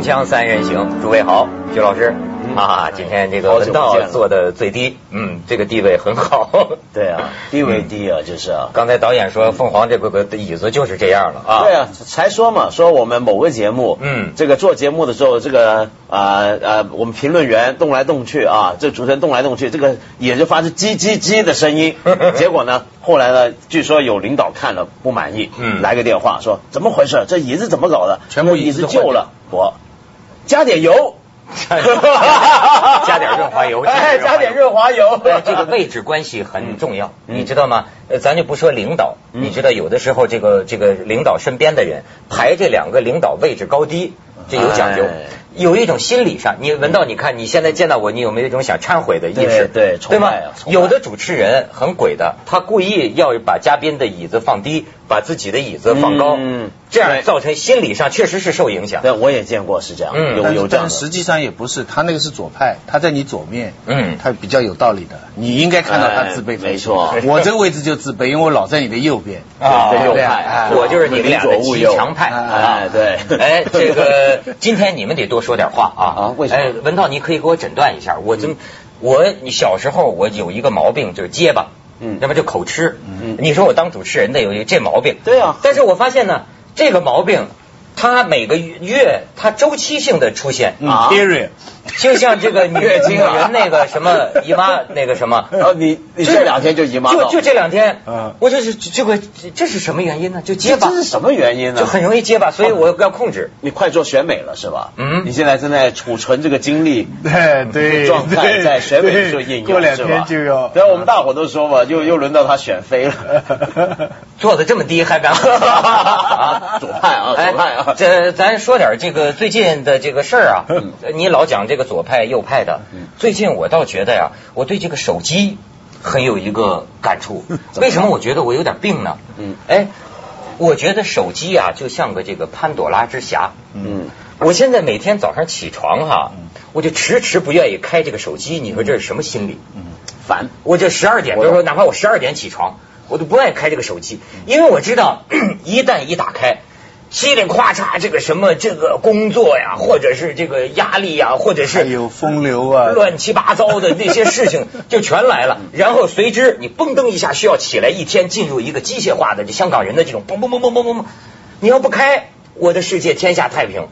锵锵三人行，诸位好，徐老师啊，今天这个文道做的最低，嗯，这个地位很好。对啊，地位低啊，就是啊。刚才导演说凤凰这个个椅子就是这样了啊。对啊，才说嘛，说我们某个节目，嗯，这个做节目的时候，这个啊啊，我们评论员动来动去啊，这主持人动来动去，这个也就发出叽叽叽的声音。结果呢，后来呢，据说有领导看了不满意，嗯，来个电话说怎么回事？这椅子怎么搞的？全部椅子旧了，我加点油。加点润滑油，哎，加点润滑油。这个位置关系很重要，你知道吗？呃，咱就不说领导，你知道有的时候这个这个领导身边的人排这两个领导位置高低，这有讲究。有一种心理上，你闻到，你看你现在见到我，你有没有一种想忏悔的意识？对，对吗？有的主持人很鬼的，他故意要把嘉宾的椅子放低，把自己的椅子放高，这样造成心理上确实是受影响。对，我也见过是这样，有有这样。但实际上也不是，他那个是左派，他在你左面，嗯，他比较有道理的，你应该看到他自卑。没错，我这个位置就自卑，因为我老在你的右边，啊，右派，我就是你们俩的极强派。哎，对，哎，这个今天你们得多说点话啊。啊，为什么？哎，文涛，你可以给我诊断一下。我这我小时候我有一个毛病，就是结巴，嗯，要么就口吃。嗯，你说我当主持人的有一个这毛病。对啊。但是我发现呢，这个毛病。它每个月它周期性的出现啊，period，就像这个 月经人那个什么姨妈那个什么，啊，你你这两天就姨妈就就这两天，嗯，我就是这个这是什么原因呢？就结巴，这是什么原因呢？就很容易结巴，所以我要控制。你快做选美了是吧？嗯，你现在正在储存这个精力，对对，状态在选美做应用，过两天就要。对，我们大伙都说嘛，又又轮到他选妃了，做的这么低还敢？左派啊，左派啊，这咱说。说点这个最近的这个事儿啊，你老讲这个左派右派的，最近我倒觉得呀，我对这个手机很有一个感触。为什么我觉得我有点病呢？嗯，哎，我觉得手机啊就像个这个潘朵拉之匣。嗯，我现在每天早上起床哈，我就迟迟不愿意开这个手机，你说这是什么心理？嗯，烦。我这十二点，比如说哪怕我十二点起床，我都不愿意开这个手机，因为我知道 一旦一打开。稀里哗嚓，这个什么这个工作呀，或者是这个压力呀，或者是有风流啊，乱七八糟的那些事情 就全来了。然后随之你嘣噔一下需要起来，一天进入一个机械化的这香港人的这种嘣嘣嘣嘣嘣嘣嘣。你要不开，我的世界天下太平。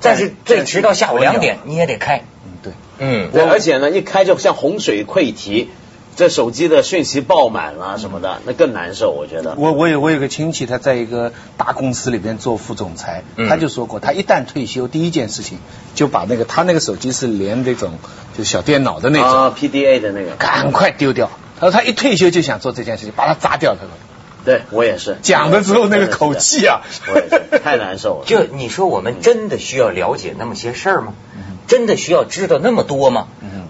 但是最迟到下午两点你也得开。嗯，对，嗯，对，而且呢，一开就像洪水溃堤。这手机的讯息爆满了什么的，那更难受，我觉得。我我有我有个亲戚，他在一个大公司里边做副总裁，他就说过，他一旦退休，第一件事情就把那个他那个手机是连那种就小电脑的那种，PDA 的那个，赶快丢掉。他说他一退休就想做这件事情，把它砸掉。他说，对我也是。讲的时候那个口气啊，太难受了。就你说我们真的需要了解那么些事儿吗？真的需要知道那么多吗？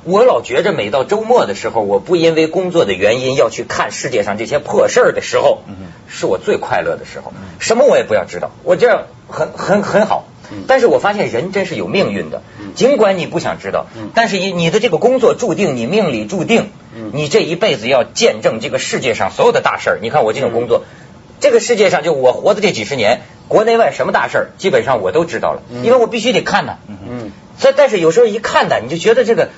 我老觉着每到周末的时候，我不因为工作的原因要去看世界上这些破事儿的时候，是我最快乐的时候。什么我也不要知道，我这样很很很好。但是我发现人真是有命运的，尽管你不想知道，但是你你的这个工作注定你命里注定，你这一辈子要见证这个世界上所有的大事儿。你看我这种工作，这个世界上就我活的这几十年，国内外什么大事儿，基本上我都知道了，因为我必须得看呢。嗯，但但是有时候一看呢，你就觉得这个。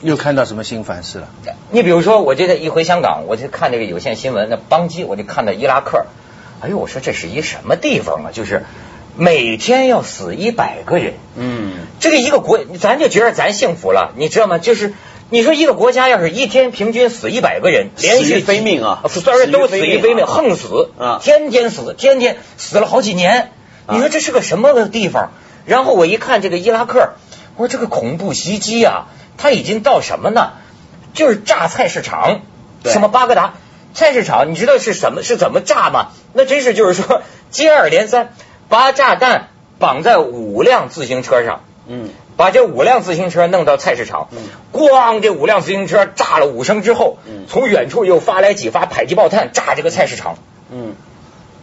又看到什么新烦事了？你比如说，我这个一回香港，我就看这个有线新闻，那邦基，我就看到伊拉克。哎呦，我说这是一什么地方啊？就是每天要死一百个人。嗯，这个一个国，咱就觉得咱幸福了，你知道吗？就是你说一个国家要是一天平均死一百个人，连续非命啊，虽然都死于非命，横死啊，天天死，天天死了好几年。你说这是个什么个地方？然后我一看这个伊拉克，我说这个恐怖袭击啊！他已经到什么呢？就是炸菜市场，什么巴格达菜市场，你知道是什么是怎么炸吗？那真是就是说接二连三，把炸弹绑在五辆自行车上，嗯，把这五辆自行车弄到菜市场，嗯，咣，这五辆自行车炸了五声之后，嗯，从远处又发来几发迫击炮弹炸这个菜市场，嗯，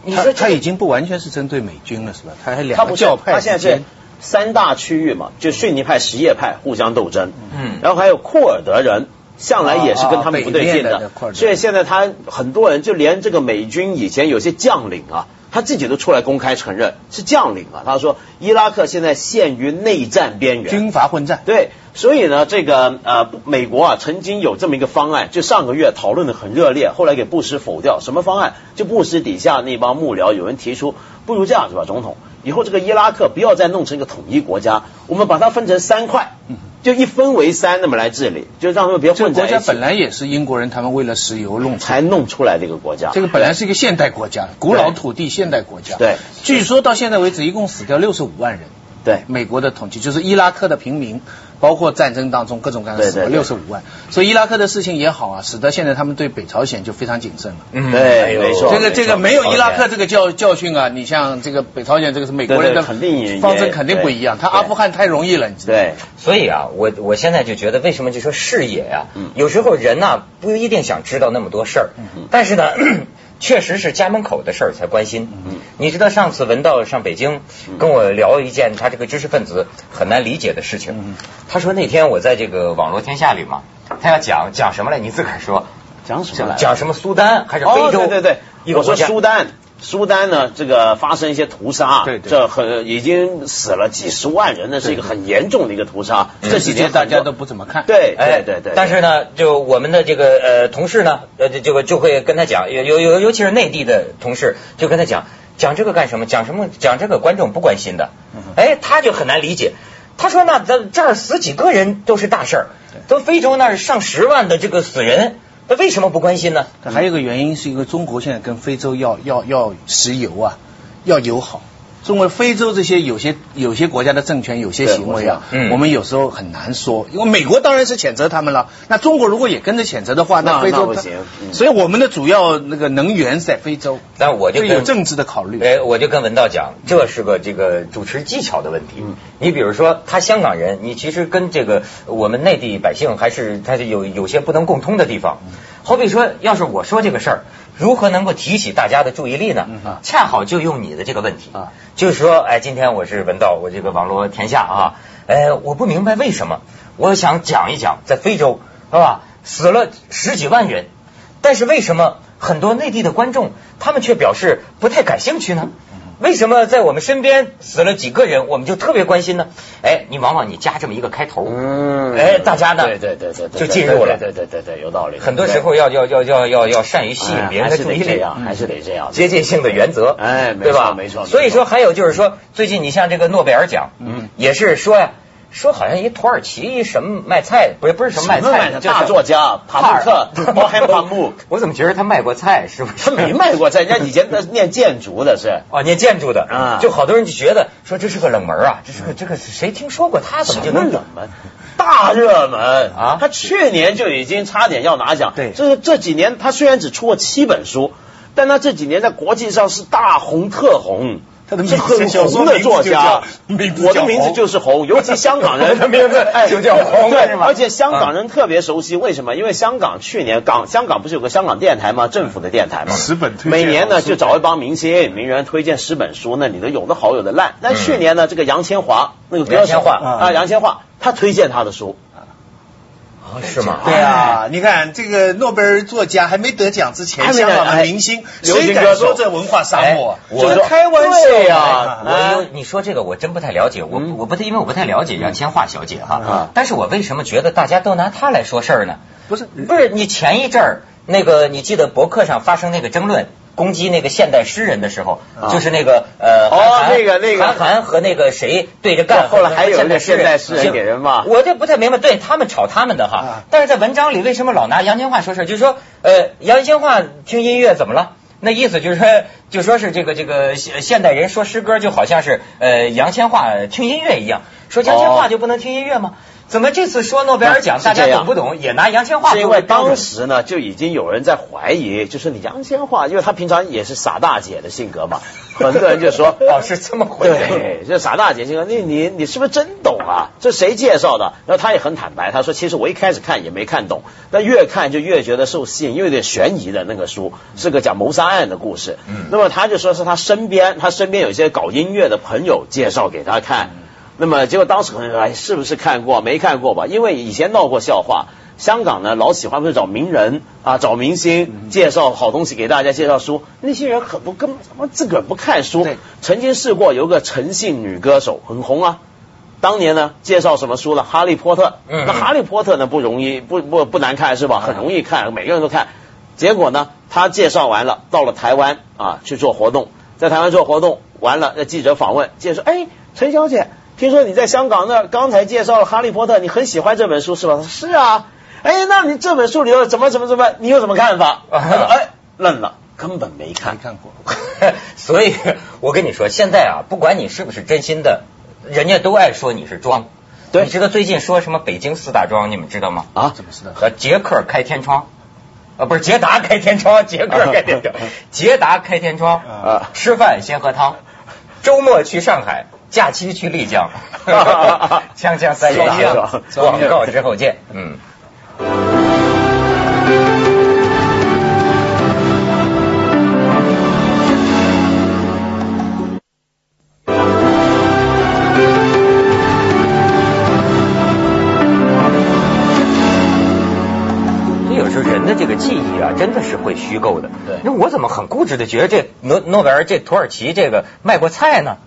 你说他已经不完全是针对美军了是吧？他还两个教派之间。三大区域嘛，就逊尼派、什叶派互相斗争，嗯，然后还有库尔德人，向来也是跟他们不对劲的，所以现在他很多人就连这个美军以前有些将领啊，他自己都出来公开承认是将领啊。他说伊拉克现在陷于内战边缘，军阀混战。对，所以呢，这个呃，美国啊曾经有这么一个方案，就上个月讨论的很热烈，后来给布什否掉。什么方案？就布什底下那帮幕僚有人提出，不如这样是吧，总统，以后这个伊拉克不要再弄成一个统一国家，我们把它分成三块。就一分为三，那么来治理，就让他们别混在一起。国家本来也是英国人，他们为了石油弄才弄出来的一个国家。这个本来是一个现代国家，古老土地现代国家。对，据说到现在为止，一共死掉六十五万人。对，美国的统计就是伊拉克的平民。包括战争当中各种各样的死亡六十五万，所以伊拉克的事情也好啊，使得现在他们对北朝鲜就非常谨慎了。嗯，对，没错。这个这个没有伊拉克这个教教训啊，你像这个北朝鲜这个是美国人的方针肯定不一样，他阿富汗太容易了，你知道对，所以啊，我我现在就觉得为什么就说视野呀，有时候人呐不一定想知道那么多事儿，但是呢。确实是家门口的事儿才关心。你知道上次文道上北京跟我聊一件他这个知识分子很难理解的事情。他说那天我在这个网络天下里嘛，他要讲讲什么来？你自个儿说讲什么？讲什么苏丹还是非洲？对对对，我说苏丹。苏丹呢，这个发生一些屠杀，对，这很已经死了几十万人那，是一个很严重的一个屠杀。这几年大家都不怎么看。对，对，对，对。但是呢，就我们的这个呃同事呢，呃，这个就会跟他讲，有有尤其是内地的同事，就跟他讲讲这个干什么？讲什么？讲这个观众不关心的。哎，他就很难理解。他说那咱这儿死几个人都是大事儿，都非洲那儿上十万的这个死人。那为什么不关心呢？还有一个原因是因为中国现在跟非洲要要要石油啊，要友好。中国非洲这些有些有些国家的政权有些行为啊，我们有时候很难说。因为美国当然是谴责他们了，那中国如果也跟着谴责的话，那非洲不行。所以我们的主要那个能源在非洲，但我就有政治的考虑。哎，我就跟文道讲，这是个这个主持技巧的问题。你比如说，他香港人，你其实跟这个我们内地百姓还是他是有有些不能共通的地方。好比说，要是我说这个事儿。如何能够提起大家的注意力呢？恰好就用你的这个问题，就是说，哎，今天我是文道，我这个网络天下啊，哎，我不明白为什么，我想讲一讲，在非洲是吧，死了十几万人，但是为什么很多内地的观众他们却表示不太感兴趣呢？为什么在我们身边死了几个人，我们就特别关心呢？哎，你往往你加这么一个开头，嗯，哎，大家呢，对对对对，就进入了，对对对对，有道理。很多时候要要要要要要善于吸引别人的注意力，还是得这样，接近性的原则，哎，对吧？没错。所以说，还有就是说，最近你像这个诺贝尔奖，嗯，也是说呀。说好像一土耳其一什么卖菜，不是不是什么卖菜的大作家帕慕克，包含帕慕。我怎么觉得他卖过菜？是不是？他没卖过菜，人家以前是念建筑的，是 哦，念建筑的啊。就好多人就觉得说这是个冷门啊，这是个这个谁听说过他？怎么就能冷门？大热门啊！他去年就已经差点要拿奖。对，这这几年他虽然只出过七本书，但他这几年在国际上是大红特红。是很红的作家，我的名字就是红，尤其香港人 的名字 就叫红，对，而且香港人特别熟悉，为什么？因为香港去年港香港不是有个香港电台吗？政府的电台吗？十本推每年呢就找一帮明星名人推荐十本书，那里头有的好有的烂。那去年呢，这个杨千嬅那个杨千嬅啊，杨千嬅他推荐他的书。是吗？对啊，你看这个诺贝尔作家还没得奖之前，香港的明星，谁敢说这文化沙漠？我开玩笑呀！我你说这个我真不太了解，我我不太因为我不太了解杨千嬅小姐哈。但是我为什么觉得大家都拿她来说事儿呢？不是不是，你前一阵儿那个你记得博客上发生那个争论？攻击那个现代诗人的时候，就是那个呃，哦，那个那个。韩寒和那个谁对着干，后来还有那现代诗人给人骂，我就不太明白，对他们吵他们的哈，但是在文章里为什么老拿杨千嬅说事就是说，呃，杨千嬅听音乐怎么了？那意思就是说，就说是这个这个现现代人说诗歌就好像是呃杨千嬅听音乐一样，说杨千嬅就不能听音乐吗？怎么这次说诺贝尔奖大家懂不懂？也拿杨千嬅？是因为当时呢就已经有人在怀疑，就是你杨千嬅，因为她平常也是傻大姐的性格嘛，很多人就说 哦是这么回事，对，就傻大姐性格，你你你是不是真懂啊？这谁介绍的？然后他也很坦白，他说其实我一开始看也没看懂，但越看就越觉得受吸引，因为有点悬疑的那个书是个讲谋杀案的故事。嗯，那么他就说是他身边他身边有一些搞音乐的朋友介绍给他看。那么结果当时可能哎，是不是看过？没看过吧？因为以前闹过笑话，香港呢老喜欢不是找名人啊，找明星介绍好东西给大家介绍书，那些人很多根本自个儿不看书。曾经试过有个陈姓女歌手很红啊，当年呢介绍什么书了？哈利波特。那哈利波特呢不容易不不不难看是吧？很容易看，每个人都看。结果呢，他介绍完了，到了台湾啊去做活动，在台湾做活动完了，那记者访问，介绍哎，陈小姐。听说你在香港那刚才介绍了《哈利波特》，你很喜欢这本书是吧？是啊。哎，那你这本书里头怎么怎么怎么，你有什么看法？哎，愣了，根本没看看过。所以我跟你说，现在啊，不管你是不是真心的，人家都爱说你是装。对。你知道最近说什么北京四大装？你们知道吗？啊？怎么四大？呃，捷克开天窗，啊，不是捷达开天窗，捷克开天窗，捷达开天窗。啊。吃饭先喝汤，周末去上海。假期去丽江，锵锵三人行，广告之后见。嗯。这有时候人的这个记忆啊，真的是会虚构的。对。那我怎么很固执的觉得这诺诺贝尔这土耳其这个卖过菜呢？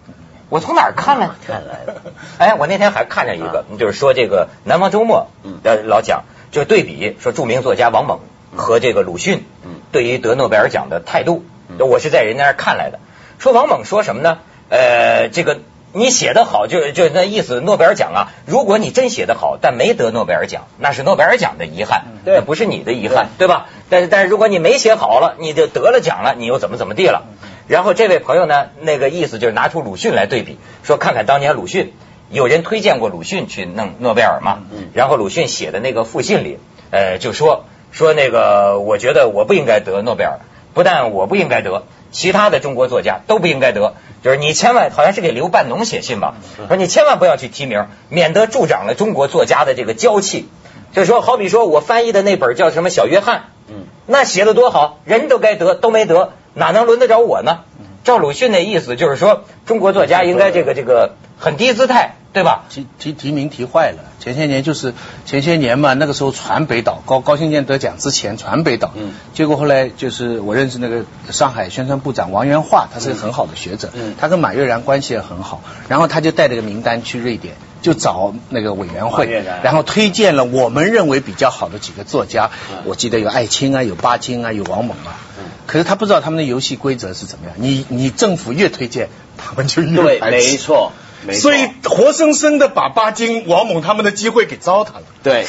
我从哪儿看来？看来的。哎，我那天还看见一个，就是说这个《南方周末》呃老讲，就是对比说著名作家王蒙和这个鲁迅对于得诺贝尔奖的态度。我是在人家那儿看来的。说王蒙说什么呢？呃，这个你写的好，就就那意思，诺贝尔奖啊，如果你真写的好，但没得诺贝尔奖，那是诺贝尔奖的遗憾，那不是你的遗憾，对吧？但是但是如果你没写好了，你就得了奖了，你又怎么怎么地了？然后这位朋友呢，那个意思就是拿出鲁迅来对比，说看看当年鲁迅，有人推荐过鲁迅去弄诺贝尔吗？然后鲁迅写的那个复信里，呃，就说说那个，我觉得我不应该得诺贝尔，不但我不应该得，其他的中国作家都不应该得，就是你千万好像是给刘半农写信吧，说你千万不要去提名，免得助长了中国作家的这个娇气。就是说，好比说我翻译的那本叫什么《小约翰》，嗯，那写的多好，人都该得，都没得。哪能轮得着我呢？照鲁迅的意思就是说，中国作家应该这个这个很低姿态，对吧？提提提名提坏了。前些年就是前些年嘛，那个时候传北岛高高新建得奖之前传北岛，嗯，结果后来就是我认识那个上海宣传部长王元化，他是个很好的学者，嗯，他跟马悦然关系也很好，然后他就带这个名单去瑞典，就找那个委员会，然后推荐了我们认为比较好的几个作家，我记得有艾青啊，有巴金啊，有王蒙啊。可是他不知道他们的游戏规则是怎么样。你你政府越推荐，他们就越排斥。没错，没错。所以活生生的把巴金、王蒙他们的机会给糟蹋了。对，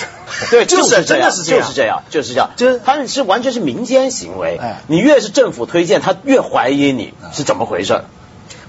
对，就是真的是这样，就是这样，就是这样。就是他们是完全是民间行为。哎，你越是政府推荐，他越怀疑你是怎么回事。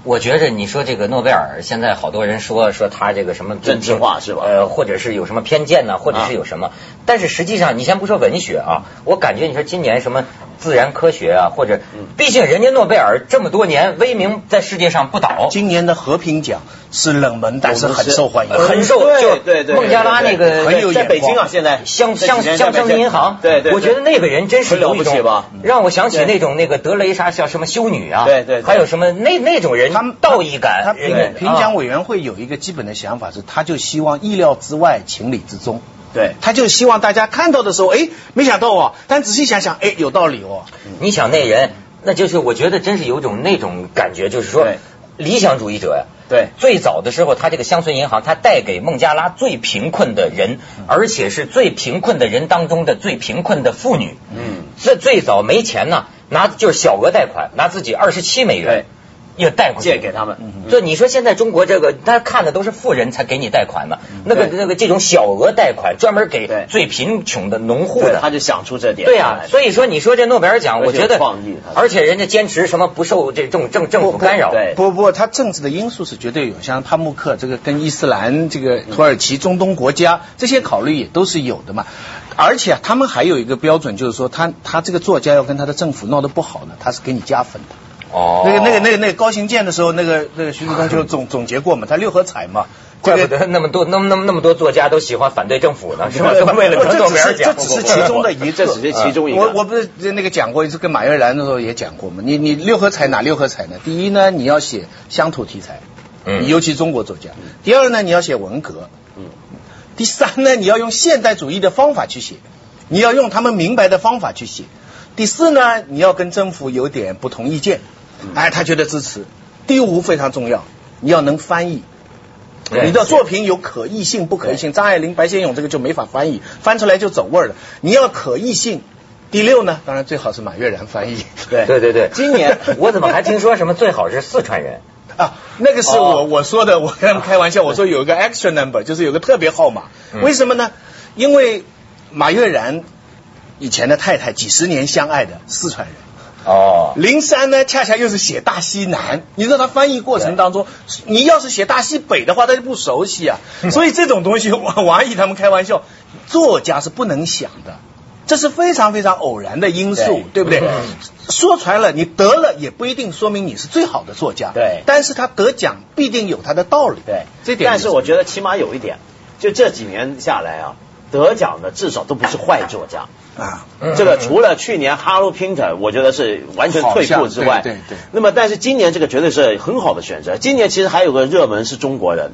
我觉着你说这个诺贝尔，现在好多人说说他这个什么政治化是吧？呃，或者是有什么偏见呢？或者是有什么？但是实际上，你先不说文学啊，我感觉你说今年什么自然科学啊，或者，毕竟人家诺贝尔这么多年威名在世界上不倒。今年的和平奖是冷门，但是很受欢迎，很受。就对对。孟加拉那个很有在北京啊，现在香香香生银行。对对。我觉得那个人真是了不起吧？让我想起那种那个德雷莎叫什么修女啊？对对。还有什么那那种人，他们道义感。他评评奖委员会有一个基本的想法是，他就希望意料之外，情理之中。对，他就希望大家看到的时候，哎，没想到哦，但仔细想想，哎，有道理哦。你想那人，那就是我觉得真是有种那种感觉，就是说理想主义者呀。对，最早的时候，他这个乡村银行，他带给孟加拉最贫困的人，而且是最贫困的人当中的最贫困的妇女。嗯，这最早没钱呢，拿就是小额贷款，拿自己二十七美元。要贷款。借给他们，就你说现在中国这个，他看的都是富人才给你贷款的，那个那个这种小额贷款，专门给最贫穷的农户的，他就想出这点。对呀，所以说你说这诺贝尔奖，我觉得，而且人家坚持什么不受这政政政府干扰。不不，他政治的因素是绝对有，像帕慕克这个跟伊斯兰这个土耳其中东国家这些考虑也都是有的嘛。而且他们还有一个标准，就是说他他这个作家要跟他的政府闹得不好呢，他是给你加分的。哦，那个那个那个那个高行健的时候，那个那个徐志东就 总总结过嘛，他六合彩嘛，怪不得那么多那么那么那么多作家都喜欢反对政府呢，是吧？为了得诺贝尔奖，这只是其中的一个，这只是其中一个。我我不是那个讲过一次，跟马悦然的时候也讲过嘛。你你六合彩哪六合彩呢？第一呢，你要写乡土题材，嗯，尤其中国作家。第二呢，你要写文革，嗯。第三呢，你要用现代主义的方法去写，你要用他们明白的方法去写。第四呢，你要跟政府有点不同意见，哎，他觉得支持。第五非常重要，你要能翻译，你的作品有可译性不可译性。张爱玲、白先勇这个就没法翻译，翻出来就走味儿了。你要可译性。第六呢，当然最好是马悦然翻译。对对对对，今年 我怎么还听说什么最好是四川人啊？那个是我我说的，我跟他们开玩笑，我说有一个 extra number，就是有个特别号码。为什么呢？因为马悦然以前的太太几十年相爱的四川人。哦。林山呢，恰恰又是写大西南，你知道他翻译过程当中，你要是写大西北的话，他就不熟悉啊。所以这种东西，王王毅他们开玩笑，作家是不能想的。这是非常非常偶然的因素，对不对？说穿了，你得了也不一定说明你是最好的作家。对，但是他得奖必定有他的道理。对，这点。但是我觉得起码有一点，就这几年下来啊，得奖的至少都不是坏作家啊。这个除了去年哈罗· Pinter，我觉得是完全退步之外，对对。那么，但是今年这个绝对是很好的选择。今年其实还有个热门是中国人，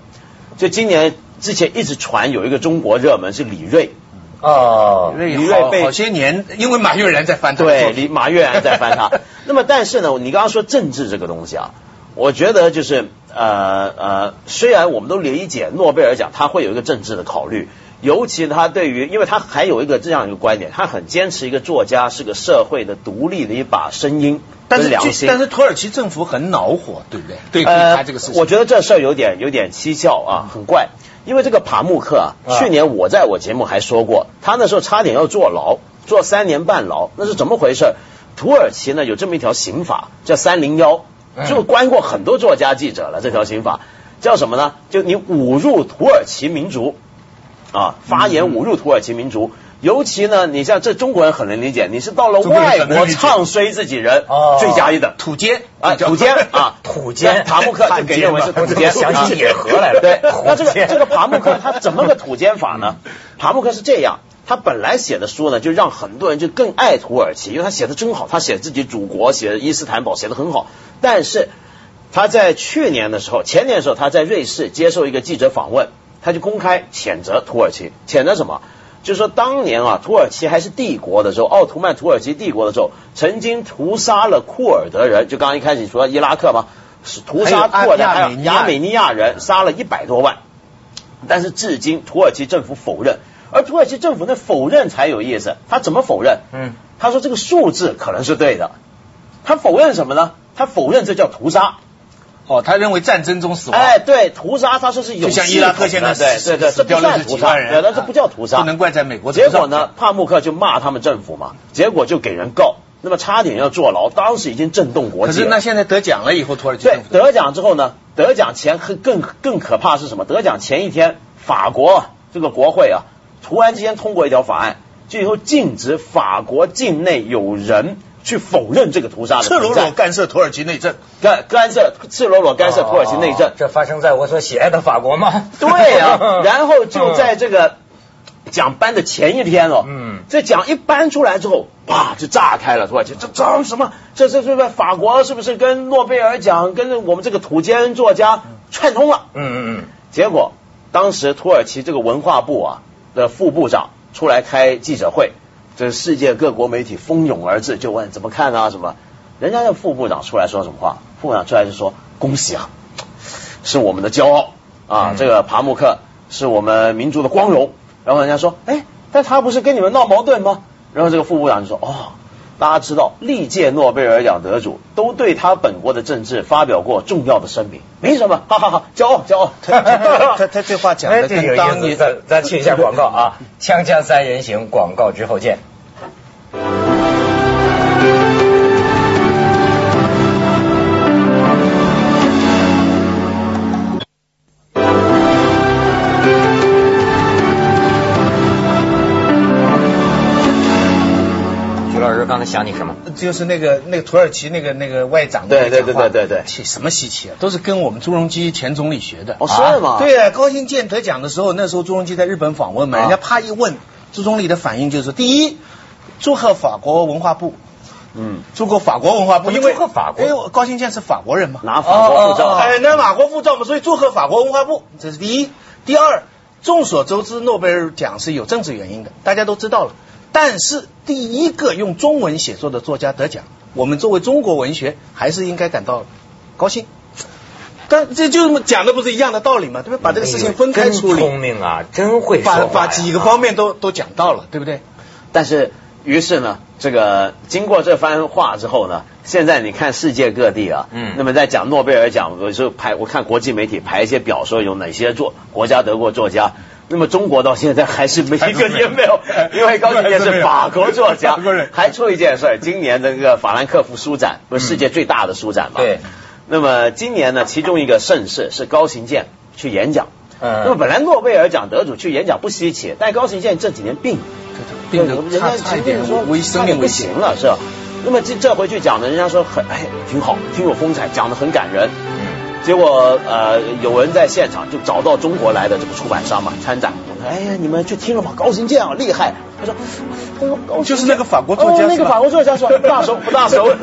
就今年之前一直传有一个中国热门是李锐。哦，李锐好些年，因为马悦然在翻他。对，李马悦然在翻他。那么，但是呢，你刚刚说政治这个东西啊，我觉得就是呃呃，虽然我们都理解诺贝尔奖他会有一个政治的考虑，尤其他对于，因为他还有一个这样一个观点，他很坚持一个作家是个社会的独立的一把声音，但是良心。但是土耳其政府很恼火，对不对？对，他这个事情，我觉得这事儿有点有点蹊跷啊，很怪。因为这个帕慕克啊，去年我在我节目还说过，他那时候差点要坐牢，坐三年半牢，那是怎么回事？土耳其呢有这么一条刑法叫三零幺，就关过很多作家记者了。这条刑法叫什么呢？就你侮辱土耳其民族啊，发言侮辱土耳其民族。尤其呢，你像这中国人很能理解，你是到了外国唱衰自己人，最佳一的土奸啊，土奸啊，土奸，塔木克就给认为是土奸，想起野河来了。对，那这个这个塔木克他怎么个土奸法呢？塔木克是这样，他本来写的书呢，就让很多人就更爱土耳其，因为他写的真好，他写自己祖国，写伊斯坦堡写的很好。但是他在去年的时候，前年的时候，他在瑞士接受一个记者访问，他就公开谴责土耳其，谴责什么？就是说，当年啊，土耳其还是帝国的时候，奥图曼土耳其帝国的时候，曾经屠杀了库尔德人。就刚刚一开始说伊拉克嘛，是屠杀库尔德还有亚美尼亚人，杀了一百多万。但是至今土耳其政府否认，而土耳其政府那否认才有意思。他怎么否认？嗯，他说这个数字可能是对的。他否认什么呢？他否认这叫屠杀。哦，他认为战争中死亡，哎，对，屠杀，他说是有，就像伊拉克现在，对对对，这不算屠杀，对，那这不叫屠杀，不能怪在美国。结果呢，帕慕克就骂他们政府嘛，结果就给人告，那么差点要坐牢，当时已经震动国际。可是那现在得奖了以后，土耳其对得奖之后呢，得奖前更更更可怕是什么？得奖前一天，法国这个国会啊，突然之间通过一条法案，就以后禁止法国境内有人。去否认这个屠杀的，赤裸裸干涉土耳其内政，干干涉赤裸裸干涉土耳其内政，这发生在我所喜爱的法国吗？对呀，然后就在这个奖颁的前一天哦，嗯，这奖一颁出来之后，啪就炸开了土耳其，这这什么？这这这法国是不是跟诺贝尔奖跟我们这个土奸作家串通了？嗯嗯嗯，结果当时土耳其这个文化部啊的副部长出来开记者会。这世界各国媒体蜂拥而至，就问怎么看啊？什么？人家的副部长出来说什么话？副部长出来就说：“恭喜啊，是我们的骄傲啊！这个帕慕克是我们民族的光荣。”然后人家说：“哎，但他不是跟你们闹矛盾吗？”然后这个副部长就说：“哦。”大家知道，历届诺贝尔奖得主都对他本国的政治发表过重要的声明，没什么，哈哈哈，骄傲骄傲。他他这话讲的有意思，咱咱去一下广告啊，锵锵三人行广告之后见。想你什么？就是那个那个土耳其那个那个外长对对对对对对，什么稀奇啊？都是跟我们朱镕基前总理学的。哦，是吗？对啊，高兴建得奖的时候，那时候朱镕基在日本访问嘛，人家啪一问，朱总理的反应就是：第一，祝贺法国文化部。嗯，祝贺法国文化部，因为祝贺法国，因为高兴健是法国人嘛，拿法国护照，哎，拿法国护照嘛，所以祝贺法国文化部，这是第一。第二。众所周知，诺贝尔奖是有政治原因的，大家都知道了。但是第一个用中文写作的作家得奖，我们作为中国文学还是应该感到高兴。但这就讲的不是一样的道理吗？对吧？把这个事情分开处理。聪明啊，真会把把几个方面都都讲到了，对不对？但是，于是呢，这个经过这番话之后呢，现在你看世界各地啊，嗯，那么在讲诺贝尔奖，有时候排我看国际媒体排一些表，说有哪些作国家得过作家，那么中国到现在还是没一个也没有，因为高行健是法国作家，还出一件事，今年的这个法兰克福书展不是世界最大的书展嘛？对。那么今年呢，其中一个盛事是高行健去演讲。嗯。那么本来诺贝尔奖得主去演讲不稀奇，但高行健这几年病，病的人家差一点说危生命不行了，是吧？那么这这回去讲呢，人家说很哎挺好，挺有风采，讲的很感人。嗯。结果呃，有人在现场就找到中国来的这个出版商嘛参展，我说哎呀，你们去听了吧？高行健啊，厉害。他说，他说高就是那个法国作家，那个法国作家说 大熟不大熟。